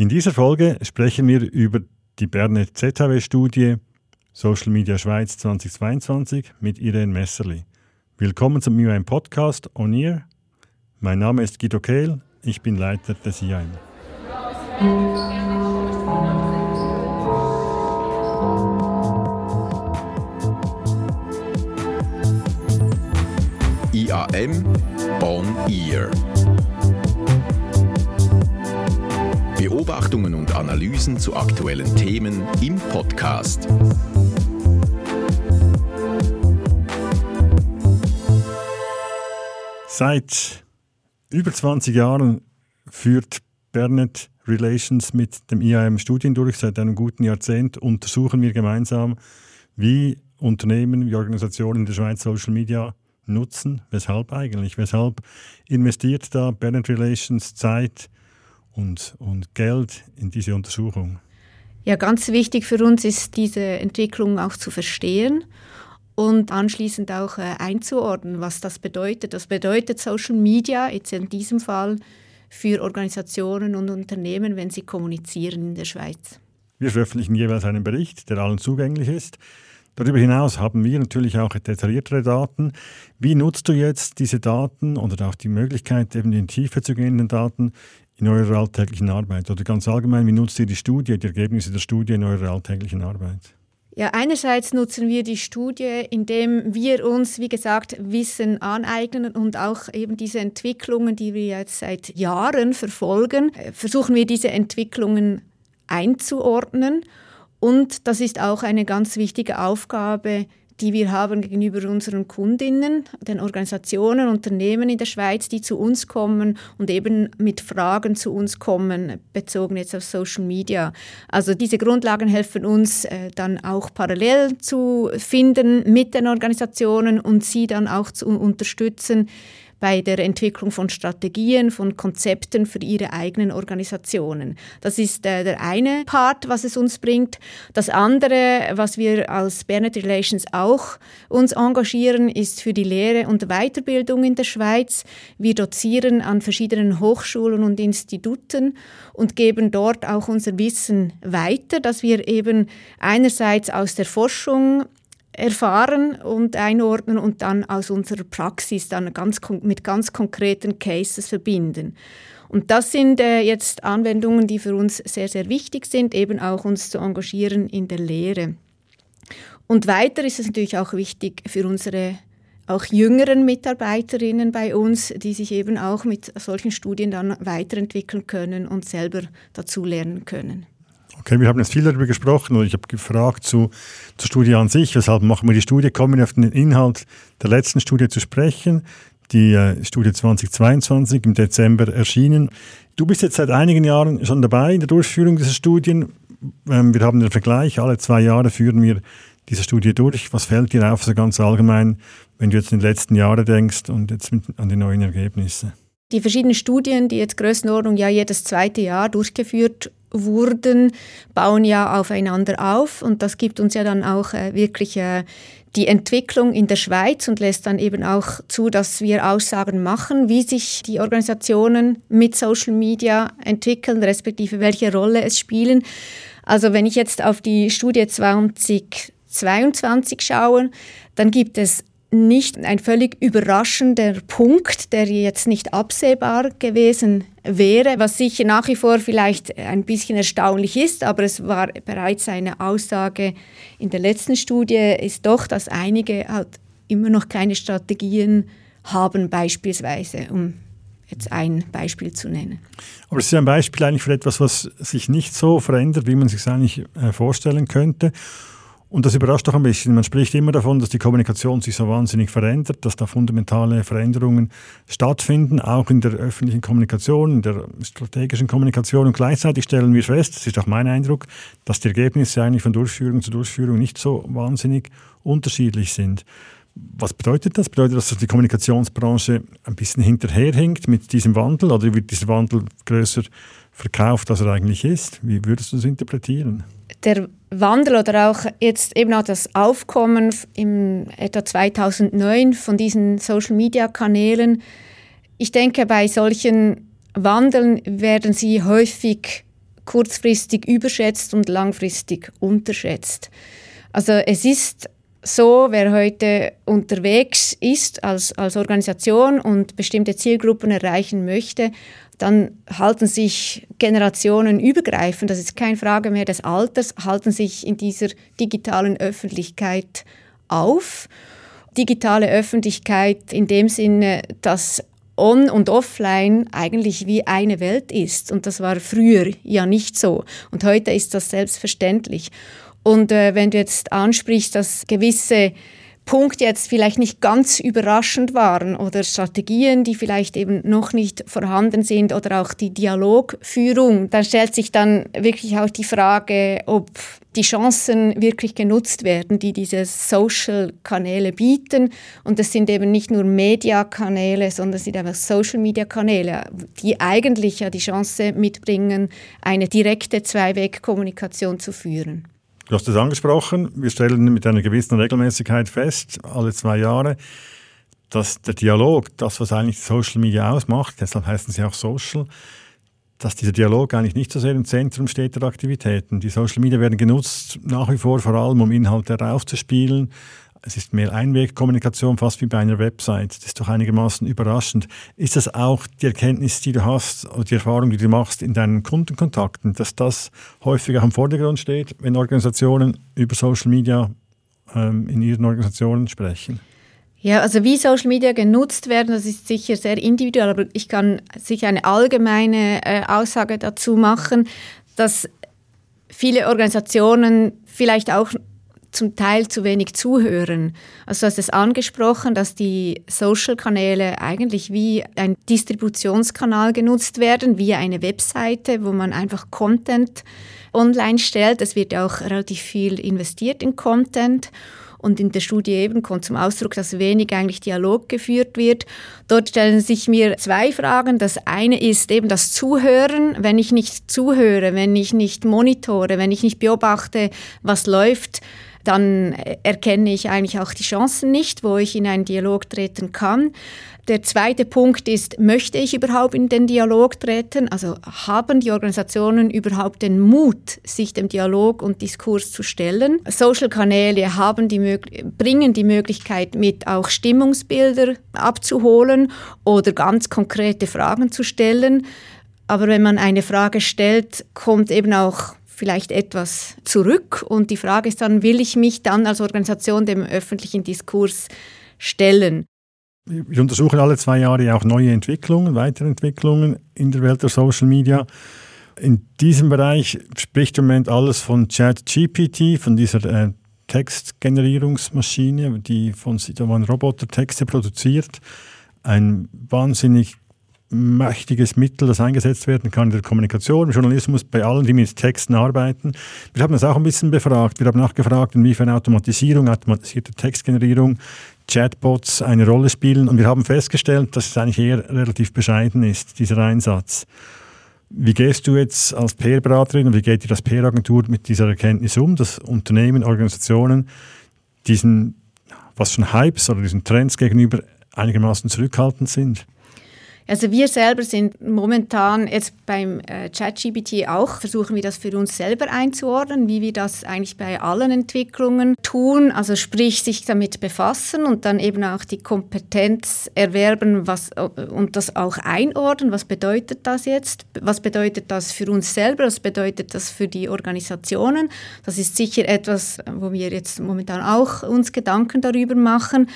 In dieser Folge sprechen wir über die Berner ZHW-Studie Social Media Schweiz 2022 mit Irene Messerli. Willkommen zum IAM Podcast On Air. Mein Name ist Guido Kehl, ich bin Leiter des IAM. IAM On Ear. Beobachtungen und Analysen zu aktuellen Themen im Podcast. Seit über 20 Jahren führt Bernet Relations mit dem IAM Studien durch. Seit einem guten Jahrzehnt untersuchen wir gemeinsam, wie Unternehmen, wie Organisationen in der Schweiz Social Media nutzen. Weshalb eigentlich? Weshalb investiert da Bernet Relations Zeit, und, und Geld in diese Untersuchung? Ja, ganz wichtig für uns ist diese Entwicklung auch zu verstehen und anschließend auch äh, einzuordnen, was das bedeutet. Das bedeutet Social Media, jetzt in diesem Fall für Organisationen und Unternehmen, wenn sie kommunizieren in der Schweiz. Wir veröffentlichen jeweils einen Bericht, der allen zugänglich ist. Darüber hinaus haben wir natürlich auch detailliertere Daten. Wie nutzt du jetzt diese Daten oder auch die Möglichkeit, eben in die Tiefe zu gehenden Daten in eurer alltäglichen Arbeit? Oder ganz allgemein, wie nutzt ihr die Studie, die Ergebnisse der Studie in eurer alltäglichen Arbeit? Ja, einerseits nutzen wir die Studie, indem wir uns, wie gesagt, Wissen aneignen und auch eben diese Entwicklungen, die wir jetzt seit Jahren verfolgen, äh, versuchen wir diese Entwicklungen einzuordnen. Und das ist auch eine ganz wichtige Aufgabe, die wir haben gegenüber unseren Kundinnen, den Organisationen, Unternehmen in der Schweiz, die zu uns kommen und eben mit Fragen zu uns kommen, bezogen jetzt auf Social Media. Also diese Grundlagen helfen uns äh, dann auch parallel zu finden mit den Organisationen und sie dann auch zu unterstützen, bei der Entwicklung von Strategien, von Konzepten für ihre eigenen Organisationen. Das ist äh, der eine Part, was es uns bringt. Das andere, was wir als Bernet Relations auch uns engagieren, ist für die Lehre und Weiterbildung in der Schweiz. Wir dozieren an verschiedenen Hochschulen und Instituten und geben dort auch unser Wissen weiter, dass wir eben einerseits aus der Forschung erfahren und einordnen und dann aus unserer Praxis dann ganz, mit ganz konkreten Cases verbinden. Und das sind äh, jetzt Anwendungen, die für uns sehr, sehr wichtig sind, eben auch uns zu engagieren in der Lehre. Und weiter ist es natürlich auch wichtig für unsere auch jüngeren Mitarbeiterinnen bei uns, die sich eben auch mit solchen Studien dann weiterentwickeln können und selber dazulernen können. Okay, wir haben jetzt viel darüber gesprochen und ich habe gefragt zu, zur Studie an sich, weshalb machen wir die Studie, kommen wir auf den Inhalt der letzten Studie zu sprechen, die äh, Studie 2022 im Dezember erschienen. Du bist jetzt seit einigen Jahren schon dabei in der Durchführung dieser Studien. Ähm, wir haben den Vergleich, alle zwei Jahre führen wir diese Studie durch. Was fällt dir auf, so ganz allgemein, wenn du jetzt in die letzten Jahre denkst und jetzt mit, an die neuen Ergebnisse? Die verschiedenen Studien, die jetzt Größenordnung ja jedes zweite Jahr durchgeführt wurden, bauen ja aufeinander auf und das gibt uns ja dann auch äh, wirklich äh, die Entwicklung in der Schweiz und lässt dann eben auch zu, dass wir Aussagen machen, wie sich die Organisationen mit Social Media entwickeln, respektive welche Rolle es spielen. Also wenn ich jetzt auf die Studie 2022 schaue, dann gibt es nicht ein völlig überraschender Punkt, der jetzt nicht absehbar gewesen wäre, was sicher nach wie vor vielleicht ein bisschen erstaunlich ist, aber es war bereits eine Aussage in der letzten Studie, ist doch, dass einige halt immer noch keine Strategien haben, beispielsweise, um jetzt ein Beispiel zu nennen. Aber es ist ein Beispiel eigentlich für etwas, was sich nicht so verändert, wie man sich eigentlich äh, vorstellen könnte. Und das überrascht doch ein bisschen. Man spricht immer davon, dass die Kommunikation sich so wahnsinnig verändert, dass da fundamentale Veränderungen stattfinden, auch in der öffentlichen Kommunikation, in der strategischen Kommunikation. Und gleichzeitig stellen wir fest, das ist auch mein Eindruck, dass die Ergebnisse eigentlich von Durchführung zu Durchführung nicht so wahnsinnig unterschiedlich sind. Was bedeutet das? Bedeutet das, dass die Kommunikationsbranche ein bisschen hinterherhinkt mit diesem Wandel oder wird dieser Wandel größer verkauft, als er eigentlich ist? Wie würdest du das interpretieren? Der Wandel oder auch jetzt eben auch das Aufkommen im etwa 2009 von diesen Social-Media-Kanälen. Ich denke, bei solchen Wandeln werden sie häufig kurzfristig überschätzt und langfristig unterschätzt. Also es ist so, wer heute unterwegs ist als, als Organisation und bestimmte Zielgruppen erreichen möchte, dann halten sich Generationen übergreifend, das ist keine Frage mehr des Alters, halten sich in dieser digitalen Öffentlichkeit auf. Digitale Öffentlichkeit in dem Sinne, dass On und Offline eigentlich wie eine Welt ist. Und das war früher ja nicht so. Und heute ist das selbstverständlich. Und äh, wenn du jetzt ansprichst, dass gewisse Punkte jetzt vielleicht nicht ganz überraschend waren oder Strategien, die vielleicht eben noch nicht vorhanden sind oder auch die Dialogführung, dann stellt sich dann wirklich auch die Frage, ob die Chancen wirklich genutzt werden, die diese Social-Kanäle bieten. Und das sind eben nicht nur Media-Kanäle, sondern es sind einfach Social-Media-Kanäle, die eigentlich ja die Chance mitbringen, eine direkte Zwei-Weg-Kommunikation zu führen. Du hast es angesprochen, wir stellen mit einer gewissen Regelmäßigkeit fest, alle zwei Jahre, dass der Dialog, das, was eigentlich Social Media ausmacht, deshalb heißen sie auch Social, dass dieser Dialog eigentlich nicht so sehr im Zentrum steht der Aktivitäten. Die Social Media werden genutzt nach wie vor vor allem, um Inhalte herauszuspielen, es ist mehr Einwegkommunikation, fast wie bei einer Website. Das ist doch einigermaßen überraschend. Ist das auch die Erkenntnis, die du hast, oder die Erfahrung, die du machst in deinen Kundenkontakten, dass das häufiger am Vordergrund steht, wenn Organisationen über Social Media ähm, in ihren Organisationen sprechen? Ja, also wie Social Media genutzt werden, das ist sicher sehr individuell, aber ich kann sicher eine allgemeine äh, Aussage dazu machen, dass viele Organisationen vielleicht auch zum Teil zu wenig zuhören. Also du hast es angesprochen, dass die Social-Kanäle eigentlich wie ein Distributionskanal genutzt werden, wie eine Webseite, wo man einfach Content online stellt. Es wird auch relativ viel investiert in Content. Und in der Studie eben kommt zum Ausdruck, dass wenig eigentlich Dialog geführt wird. Dort stellen sich mir zwei Fragen. Das eine ist eben das Zuhören. Wenn ich nicht zuhöre, wenn ich nicht monitore, wenn ich nicht beobachte, was läuft, dann erkenne ich eigentlich auch die Chancen nicht, wo ich in einen Dialog treten kann. Der zweite Punkt ist, möchte ich überhaupt in den Dialog treten? Also haben die Organisationen überhaupt den Mut, sich dem Dialog und Diskurs zu stellen? Social-Kanäle bringen die Möglichkeit mit, auch Stimmungsbilder abzuholen oder ganz konkrete Fragen zu stellen. Aber wenn man eine Frage stellt, kommt eben auch vielleicht etwas zurück. Und die Frage ist dann, will ich mich dann als Organisation dem öffentlichen Diskurs stellen? Wir untersuchen alle zwei Jahre auch neue Entwicklungen, Weiterentwicklungen in der Welt der Social Media. In diesem Bereich spricht im Moment alles von ChatGPT, von dieser äh, Textgenerierungsmaschine, die von, von Roboter Texte produziert. Ein wahnsinnig mächtiges Mittel, das eingesetzt werden kann in der Kommunikation, im Journalismus, bei allen, die mit Texten arbeiten. Wir haben das auch ein bisschen befragt. Wir haben nachgefragt, inwiefern Automatisierung, automatisierte Textgenerierung, Chatbots eine Rolle spielen. Und wir haben festgestellt, dass es eigentlich eher relativ bescheiden ist, dieser Einsatz. Wie gehst du jetzt als PR-Beraterin und wie geht dir das PR-Agentur mit dieser Erkenntnis um, dass Unternehmen, Organisationen diesen, was schon Hypes oder diesen Trends gegenüber einigermaßen zurückhaltend sind? Also wir selber sind momentan jetzt beim äh, ChatGPT auch, versuchen wir das für uns selber einzuordnen, wie wir das eigentlich bei allen Entwicklungen tun. Also sprich, sich damit befassen und dann eben auch die Kompetenz erwerben was, äh, und das auch einordnen. Was bedeutet das jetzt? Was bedeutet das für uns selber? Was bedeutet das für die Organisationen? Das ist sicher etwas, wo wir jetzt momentan auch uns Gedanken darüber machen.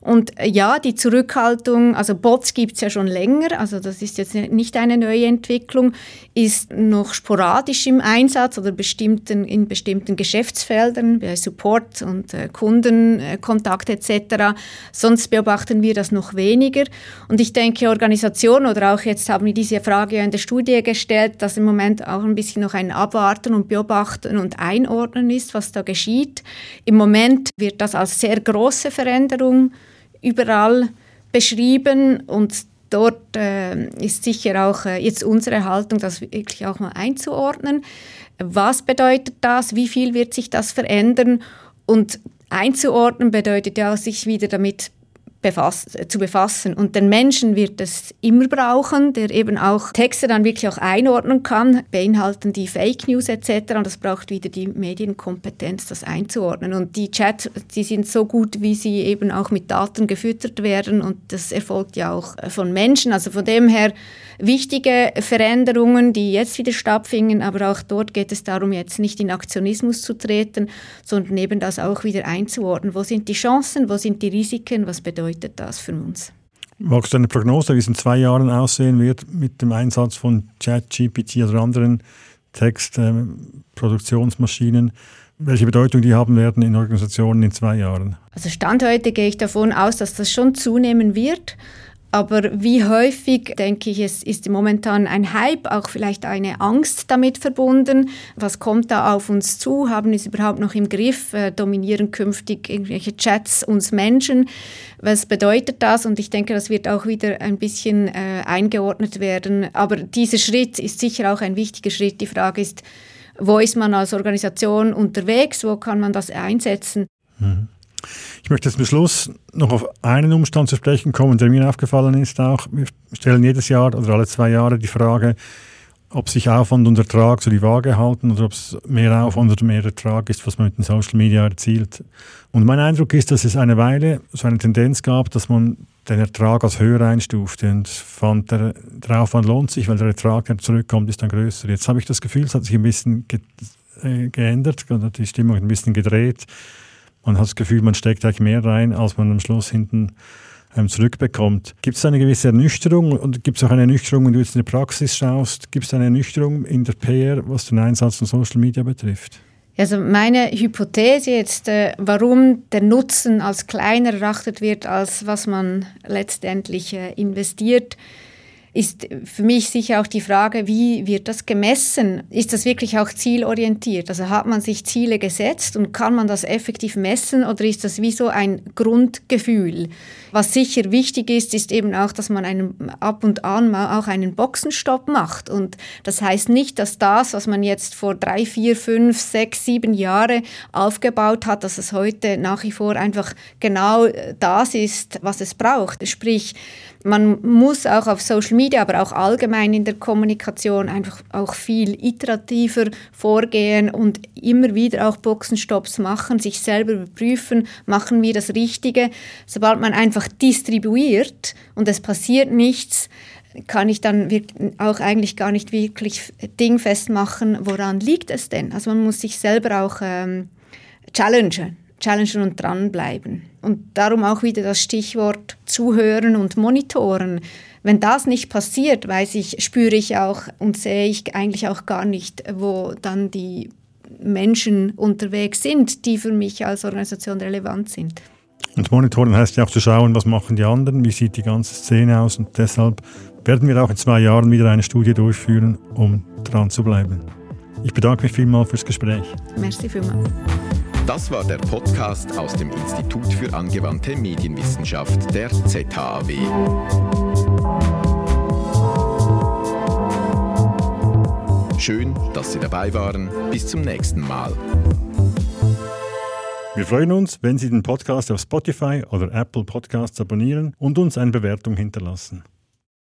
Und äh, ja, die Zurückhaltung, also Bots gibt es ja schon länger, also das ist jetzt nicht eine neue Entwicklung, ist noch sporadisch im Einsatz oder bestimmten, in bestimmten Geschäftsfeldern, bei Support und äh, Kundenkontakt etc. Sonst beobachten wir das noch weniger. Und ich denke, Organisationen oder auch jetzt haben wir diese Frage ja in der Studie gestellt, dass im Moment auch ein bisschen noch ein Abwarten und Beobachten und Einordnen ist, was da geschieht. Im Moment wird das als sehr große Veränderung überall beschrieben und dort äh, ist sicher auch äh, jetzt unsere Haltung, das wirklich auch mal einzuordnen. Was bedeutet das? Wie viel wird sich das verändern? Und einzuordnen bedeutet ja auch, sich wieder damit befass, zu befassen. Und den Menschen wird es immer brauchen, der eben auch Texte dann wirklich auch einordnen kann, beinhalten die Fake News etc. Und das braucht wieder die Medienkompetenz, das einzuordnen. Und die Chats, die sind so gut, wie sie eben auch mit Daten gefüttert werden und das erfolgt ja auch von Menschen. Also von dem her wichtige Veränderungen, die jetzt wieder stattfinden, aber auch dort geht es darum, jetzt nicht in Aktionismus zu treten, sondern eben das auch wieder einzuordnen. Wo sind die Chancen, wo sind die Risiken, was bedeutet das für uns? Magst du eine Prognose, wie es in zwei Jahren aussehen wird mit dem Einsatz von ChatGPT oder anderen Textproduktionsmaschinen? Äh, welche Bedeutung die haben werden in Organisationen in zwei Jahren? Also Stand heute gehe ich davon aus, dass das schon zunehmen wird. Aber wie häufig, denke ich, es ist momentan ein Hype, auch vielleicht eine Angst damit verbunden. Was kommt da auf uns zu? Haben wir es überhaupt noch im Griff? Äh, dominieren künftig irgendwelche Chats uns Menschen? Was bedeutet das? Und ich denke, das wird auch wieder ein bisschen äh, eingeordnet werden. Aber dieser Schritt ist sicher auch ein wichtiger Schritt. Die Frage ist, wo ist man als Organisation unterwegs? Wo kann man das einsetzen? Mhm. Ich möchte zum Schluss noch auf einen Umstand zu sprechen kommen, der mir aufgefallen ist auch. Wir stellen jedes Jahr oder alle zwei Jahre die Frage, ob sich Aufwand und Ertrag so die Waage halten oder ob es mehr Aufwand oder mehr Ertrag ist, was man mit den Social Media erzielt. Und mein Eindruck ist, dass es eine Weile so eine Tendenz gab, dass man den Ertrag als höher einstufte und fand, der, der Aufwand lohnt sich, weil der Ertrag, der zurückkommt, ist dann größer. Jetzt habe ich das Gefühl, es hat sich ein bisschen ge äh, geändert, die Stimmung ein bisschen gedreht. Man hat das Gefühl, man steckt eigentlich mehr rein, als man am Schluss hinten ähm, zurückbekommt. Gibt es eine gewisse Ernüchterung und gibt es auch eine Ernüchterung, wenn du jetzt in die Praxis schaust? Gibt es eine Ernüchterung in der PR, was den Einsatz von Social Media betrifft? Also meine Hypothese jetzt, äh, warum der Nutzen als kleiner erachtet wird, als was man letztendlich äh, investiert, ist für mich sicher auch die Frage, wie wird das gemessen? Ist das wirklich auch zielorientiert? Also hat man sich Ziele gesetzt und kann man das effektiv messen oder ist das wie so ein Grundgefühl? Was sicher wichtig ist, ist eben auch, dass man einen, ab und an mal auch einen Boxenstopp macht. Und das heißt nicht, dass das, was man jetzt vor drei, vier, fünf, sechs, sieben Jahre aufgebaut hat, dass es heute nach wie vor einfach genau das ist, was es braucht. Sprich, man muss auch auf Social Media, aber auch allgemein in der Kommunikation einfach auch viel iterativer vorgehen und immer wieder auch Boxenstopps machen, sich selber überprüfen, machen wir das Richtige. Sobald man einfach distribuiert und es passiert nichts, kann ich dann auch eigentlich gar nicht wirklich dingfest machen, woran liegt es denn? Also man muss sich selber auch ähm, challengen challengen und dranbleiben. Und darum auch wieder das Stichwort zuhören und monitoren. Wenn das nicht passiert, weiß ich, spüre ich auch und sehe ich eigentlich auch gar nicht, wo dann die Menschen unterwegs sind, die für mich als Organisation relevant sind. Und monitoren heißt ja auch zu schauen, was machen die anderen, wie sieht die ganze Szene aus und deshalb werden wir auch in zwei Jahren wieder eine Studie durchführen, um dran zu bleiben. Ich bedanke mich vielmals fürs Gespräch. Merci vielmals. Das war der Podcast aus dem Institut für angewandte Medienwissenschaft der ZHAW. Schön, dass Sie dabei waren. Bis zum nächsten Mal. Wir freuen uns, wenn Sie den Podcast auf Spotify oder Apple Podcasts abonnieren und uns eine Bewertung hinterlassen.